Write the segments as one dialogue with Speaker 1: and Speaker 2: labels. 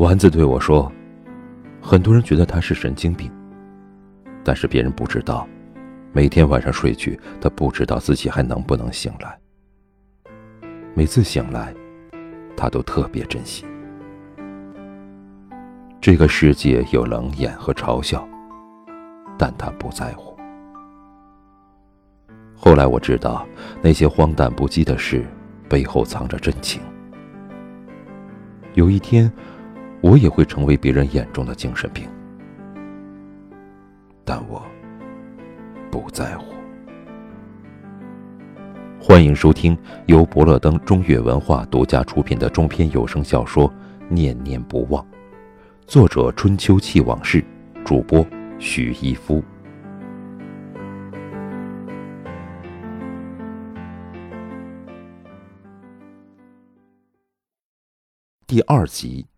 Speaker 1: 丸子对我说：“很多人觉得他是神经病，但是别人不知道，每天晚上睡去，他不知道自己还能不能醒来。每次醒来，他都特别珍惜。这个世界有冷眼和嘲笑，但他不在乎。后来我知道，那些荒诞不羁的事背后藏着真情。有一天。”我也会成为别人眼中的精神病，但我不在乎。欢迎收听由伯乐登中越文化独家出品的中篇有声小说《念念不忘》，作者春秋气往事，主播许一夫。第二集。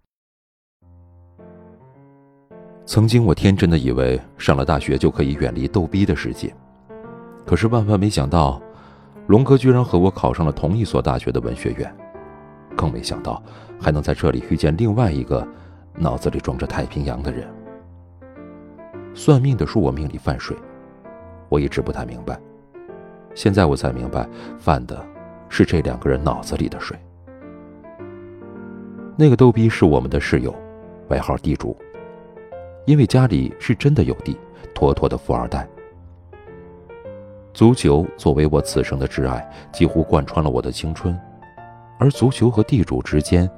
Speaker 1: 曾经我天真的以为上了大学就可以远离逗逼的世界，可是万万没想到，龙哥居然和我考上了同一所大学的文学院，更没想到还能在这里遇见另外一个脑子里装着太平洋的人。算命的说我命里犯水，我一直不太明白，现在我才明白，犯的是这两个人脑子里的水。那个逗逼是我们的室友，外号地主。因为家里是真的有地，妥妥的富二代。足球作为我此生的挚爱，几乎贯穿了我的青春，而足球和地主之间，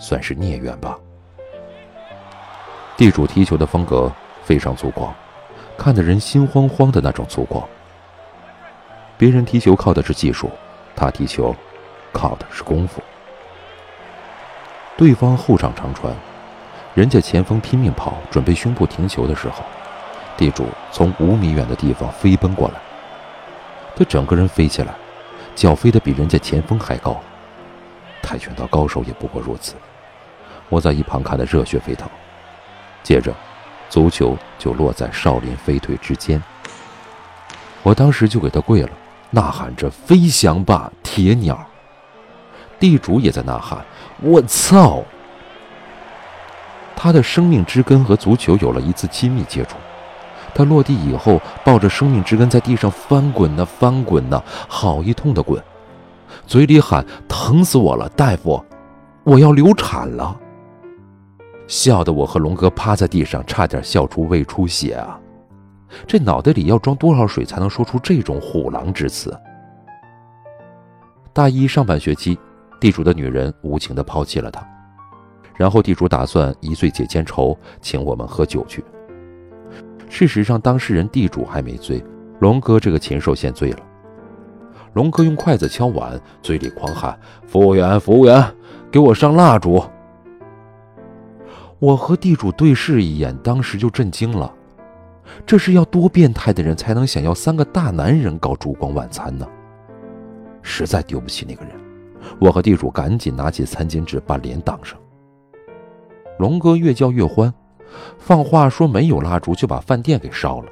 Speaker 1: 算是孽缘吧。地主踢球的风格非常粗犷，看得人心慌慌的那种粗犷。别人踢球靠的是技术，他踢球，靠的是功夫。对方后场长传。人家前锋拼命跑，准备胸部停球的时候，地主从五米远的地方飞奔过来。他整个人飞起来，脚飞得比人家前锋还高。跆拳道高手也不过如此。我在一旁看得热血沸腾。接着，足球就落在少林飞腿之间。我当时就给他跪了，呐喊着：“飞翔吧，铁鸟！”地主也在呐喊：“我操！”他的生命之根和足球有了一次亲密接触，他落地以后抱着生命之根在地上翻滚呐，翻滚呐，好一通的滚，嘴里喊：“疼死我了，大夫，我要流产了。”笑得我和龙哥趴在地上，差点笑出胃出血啊！这脑袋里要装多少水才能说出这种虎狼之词？大一上半学期，地主的女人无情地抛弃了他。然后地主打算一醉解千愁，请我们喝酒去。事实上，当事人地主还没醉，龙哥这个禽兽先醉了。龙哥用筷子敲碗，嘴里狂喊：“服务员，服务员，给我上蜡烛！”我和地主对视一眼，当时就震惊了。这是要多变态的人才能想要三个大男人搞烛光晚餐呢？实在丢不起那个人，我和地主赶紧拿起餐巾纸把脸挡上。龙哥越叫越欢，放话说没有蜡烛就把饭店给烧了。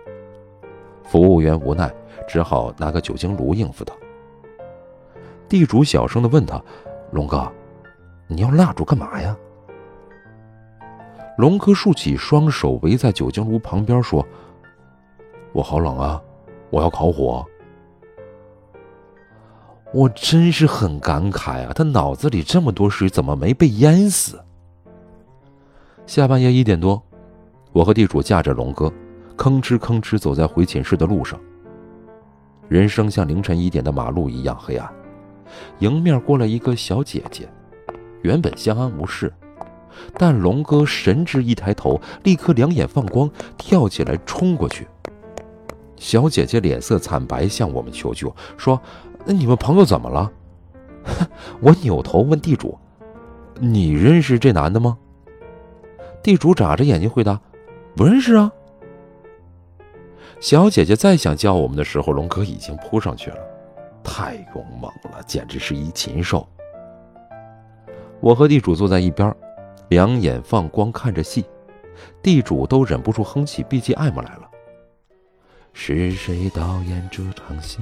Speaker 1: 服务员无奈，只好拿个酒精炉应付他。地主小声的问他：“龙哥，你要蜡烛干嘛呀？”龙哥竖起双手围在酒精炉旁边说：“我好冷啊，我要烤火。”我真是很感慨啊，他脑子里这么多水，怎么没被淹死？下半夜一点多，我和地主驾着龙哥，吭哧吭哧走在回寝室的路上。人生像凌晨一点的马路一样黑暗，迎面过来一个小姐姐，原本相安无事，但龙哥神智一抬头，立刻两眼放光，跳起来冲过去。小姐姐脸色惨白，向我们求救，说：“你们朋友怎么了？” 我扭头问地主：“你认识这男的吗？”地主眨着眼睛回答：“不认识啊。”小姐姐再想叫我们的时候，龙哥已经扑上去了，太勇猛了，简直是一禽兽。我和地主坐在一边，两眼放光看着戏，地主都忍不住哼起 BGM 来了。是谁导演这场戏？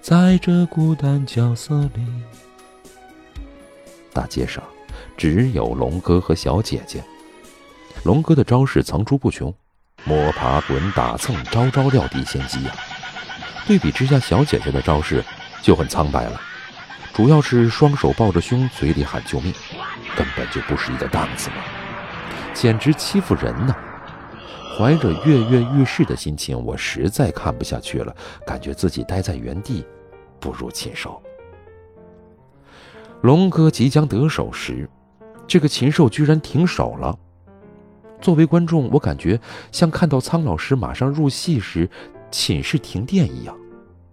Speaker 1: 在这孤单角色里，大街上。只有龙哥和小姐姐。龙哥的招式层出不穷，摸爬滚打蹭，招招料敌先机呀。对比之下，小姐姐的招式就很苍白了，主要是双手抱着胸，嘴里喊救命，根本就不是一个档次嘛，简直欺负人呢。怀着跃跃欲试的心情，我实在看不下去了，感觉自己待在原地不如禽兽。龙哥即将得手时，这个禽兽居然停手了。作为观众，我感觉像看到苍老师马上入戏时，寝室停电一样，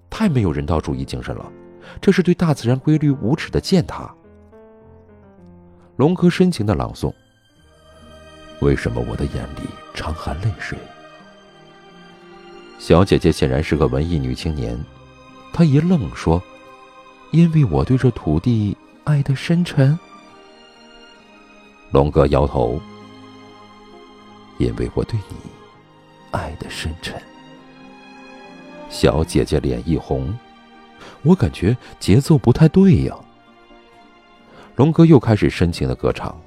Speaker 1: 太没有人道主义精神了。这是对大自然规律无耻的践踏。龙哥深情的朗诵：“为什么我的眼里常含泪水？”小姐姐显然是个文艺女青年，她一愣说：“因为我对这土地爱的深沉。”龙哥摇头。因为我对你爱的深沉，小姐姐脸一红，我感觉节奏不太对呀。龙哥又开始深情的歌唱，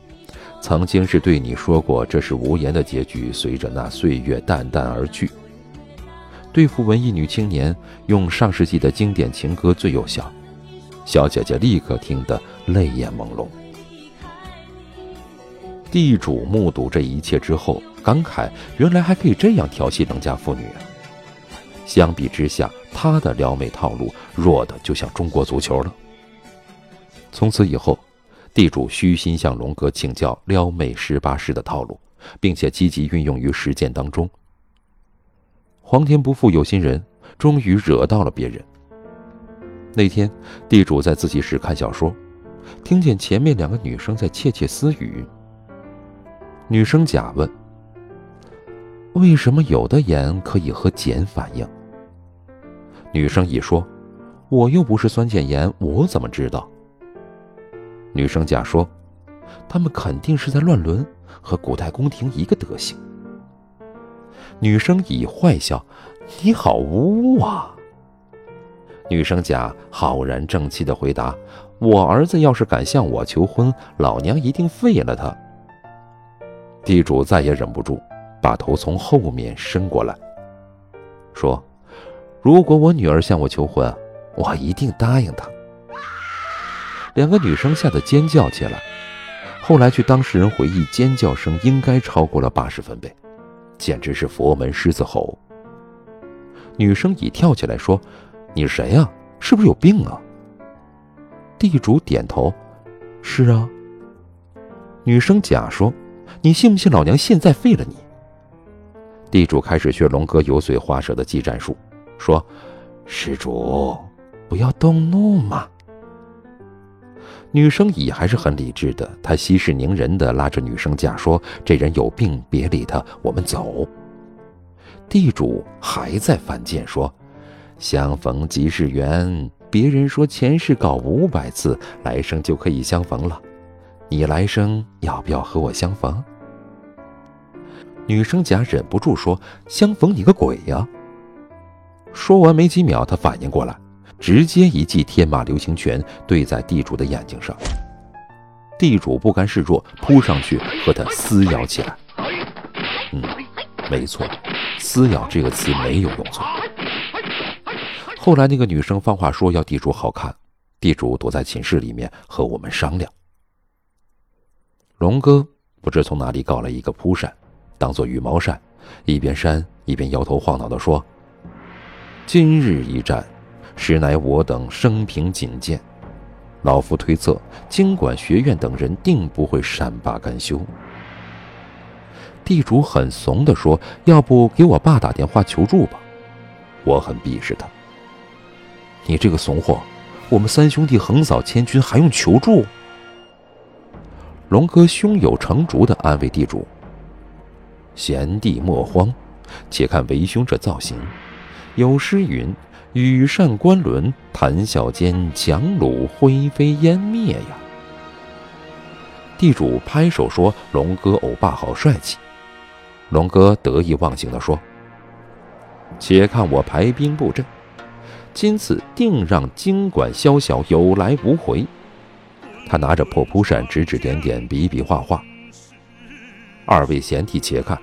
Speaker 1: 曾经是对你说过，这是无言的结局，随着那岁月淡淡而去。对付文艺女青年，用上世纪的经典情歌最有效。小姐姐立刻听得泪眼朦胧。地主目睹这一切之后。感慨，原来还可以这样调戏农家妇女啊！相比之下，他的撩妹套路弱的就像中国足球了。从此以后，地主虚心向龙哥请教撩妹十八式的套路，并且积极运用于实践当中。皇天不负有心人，终于惹到了别人。那天，地主在自习室看小说，听见前面两个女生在窃窃私语。女生甲问。为什么有的盐可以和碱反应？女生乙说：“我又不是酸碱盐，我怎么知道？”女生甲说：“他们肯定是在乱伦，和古代宫廷一个德行。”女生乙坏笑：“你好污啊！”女生甲浩然正气的回答：“我儿子要是敢向我求婚，老娘一定废了他。”地主再也忍不住。把头从后面伸过来，说：“如果我女儿向我求婚，我一定答应她。”两个女生吓得尖叫起来。后来据当事人回忆，尖叫声应该超过了八十分贝，简直是佛门狮子吼。女生乙跳起来说：“你是谁呀？是不是有病啊？”地主点头：“是啊。”女生甲说：“你信不信老娘现在废了你？”地主开始学龙哥油嘴滑舌的技战术，说：“施主，不要动怒嘛。”女生乙还是很理智的，她息事宁人的拉着女生甲说：“这人有病，别理他，我们走。”地主还在犯贱，说：“相逢即是缘，别人说前世搞五百次，来生就可以相逢了，你来生要不要和我相逢？”女生甲忍不住说：“相逢你个鬼呀！”说完没几秒，他反应过来，直接一记天马流星拳对在地主的眼睛上。地主不甘示弱，扑上去和他撕咬起来。嗯，没错，撕咬这个词没有用错。后来那个女生放话说要地主好看，地主躲在寝室里面和我们商量。龙哥不知从哪里搞了一个扑扇。当做羽毛扇，一边扇一边摇头晃脑地说：“今日一战，实乃我等生平仅见。老夫推测，经管学院等人定不会善罢甘休。”地主很怂地说：“要不给我爸打电话求助吧？”我很鄙视他：“你这个怂货，我们三兄弟横扫千军还用求助？”龙哥胸有成竹地安慰地主。贤弟莫慌，且看为兄这造型。有诗云：“羽扇纶纶，谈笑间，樯橹灰飞烟灭呀。”地主拍手说：“龙哥欧巴好帅气。”龙哥得意忘形地说：“且看我排兵布阵，今次定让经管宵小有来无回。”他拿着破蒲扇，指指点点，比比划划。二位贤弟，且看，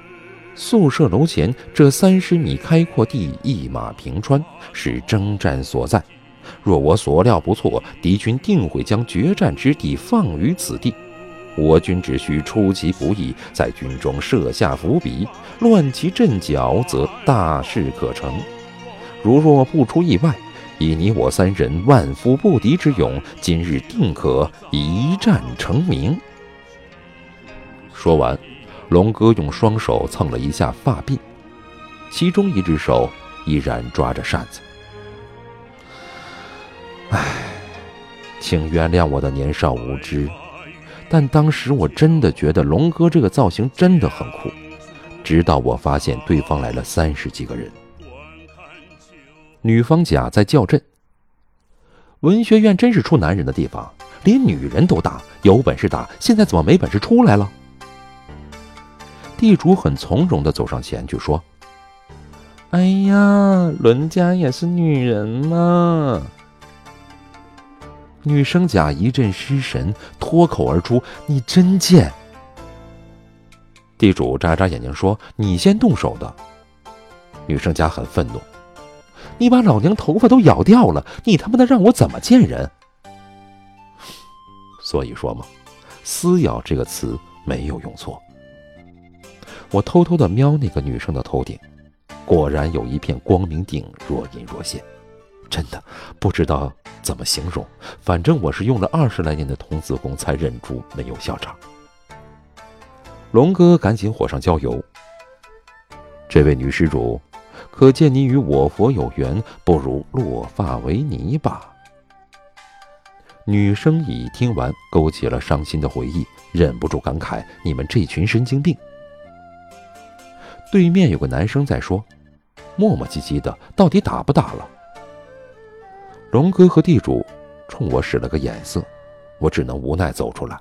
Speaker 1: 宿舍楼前这三十米开阔地，一马平川，是征战所在。若我所料不错，敌军定会将决战之地放于此地。我军只需出其不意，在军中设下伏笔，乱其阵脚，则大事可成。如若不出意外，以你我三人万夫不敌之勇，今日定可一战成名。说完，龙哥用双手蹭了一下发鬓，其中一只手依然抓着扇子。唉，请原谅我的年少无知，但当时我真的觉得龙哥这个造型真的很酷。直到我发现对方来了三十几个人，女方甲在叫阵。文学院真是出男人的地方，连女人都打，有本事打，现在怎么没本事出来了？地主很从容地走上前去说：“哎呀，伦家也是女人嘛。”女生甲一阵失神，脱口而出：“你真贱！”地主眨眨眼睛说：“你先动手的。”女生甲很愤怒：“你把老娘头发都咬掉了，你他妈的让我怎么见人？”所以说嘛，“撕咬”这个词没有用错。我偷偷的瞄那个女生的头顶，果然有一片光明顶，若隐若现。真的不知道怎么形容，反正我是用了二十来年的童子功才忍住没有笑场。龙哥赶紧火上浇油。这位女施主，可见你与我佛有缘，不如落发为尼吧。女生已听完，勾起了伤心的回忆，忍不住感慨：你们这群神经病。对面有个男生在说，磨磨唧唧的，到底打不打了？龙哥和地主冲我使了个眼色，我只能无奈走出来。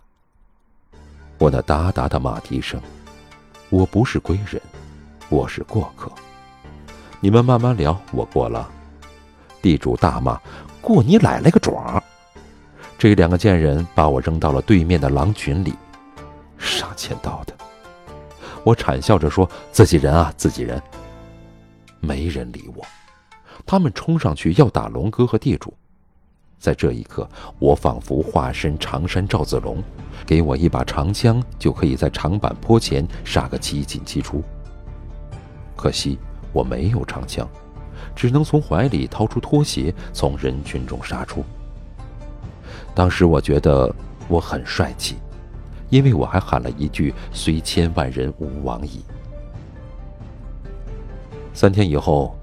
Speaker 1: 我那哒哒的马蹄声，我不是归人，我是过客。你们慢慢聊，我过了。地主大骂：“过你奶奶个爪！”这两个贱人把我扔到了对面的狼群里，杀千刀的。我惨笑着说：“自己人啊，自己人。”没人理我。他们冲上去要打龙哥和地主，在这一刻，我仿佛化身常山赵子龙，给我一把长枪，就可以在长坂坡前杀个七进七出。可惜我没有长枪，只能从怀里掏出拖鞋，从人群中杀出。当时我觉得我很帅气，因为我还喊了一句“虽千万人，吾往矣”。三天以后。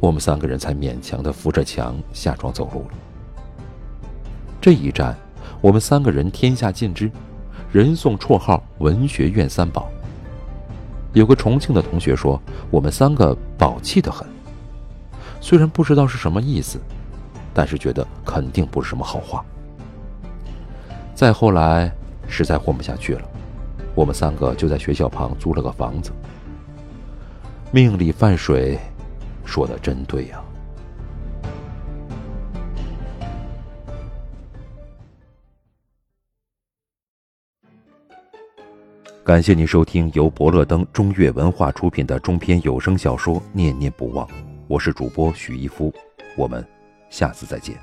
Speaker 1: 我们三个人才勉强的扶着墙下床走路了。这一战，我们三个人天下尽知，人送绰号“文学院三宝”。有个重庆的同学说，我们三个宝气的很。虽然不知道是什么意思，但是觉得肯定不是什么好话。再后来，实在混不下去了，我们三个就在学校旁租了个房子。命里犯水。说的真对呀！感谢您收听由博乐登中越文化出品的中篇有声小说《念念不忘》，我是主播许一夫，我们下次再见。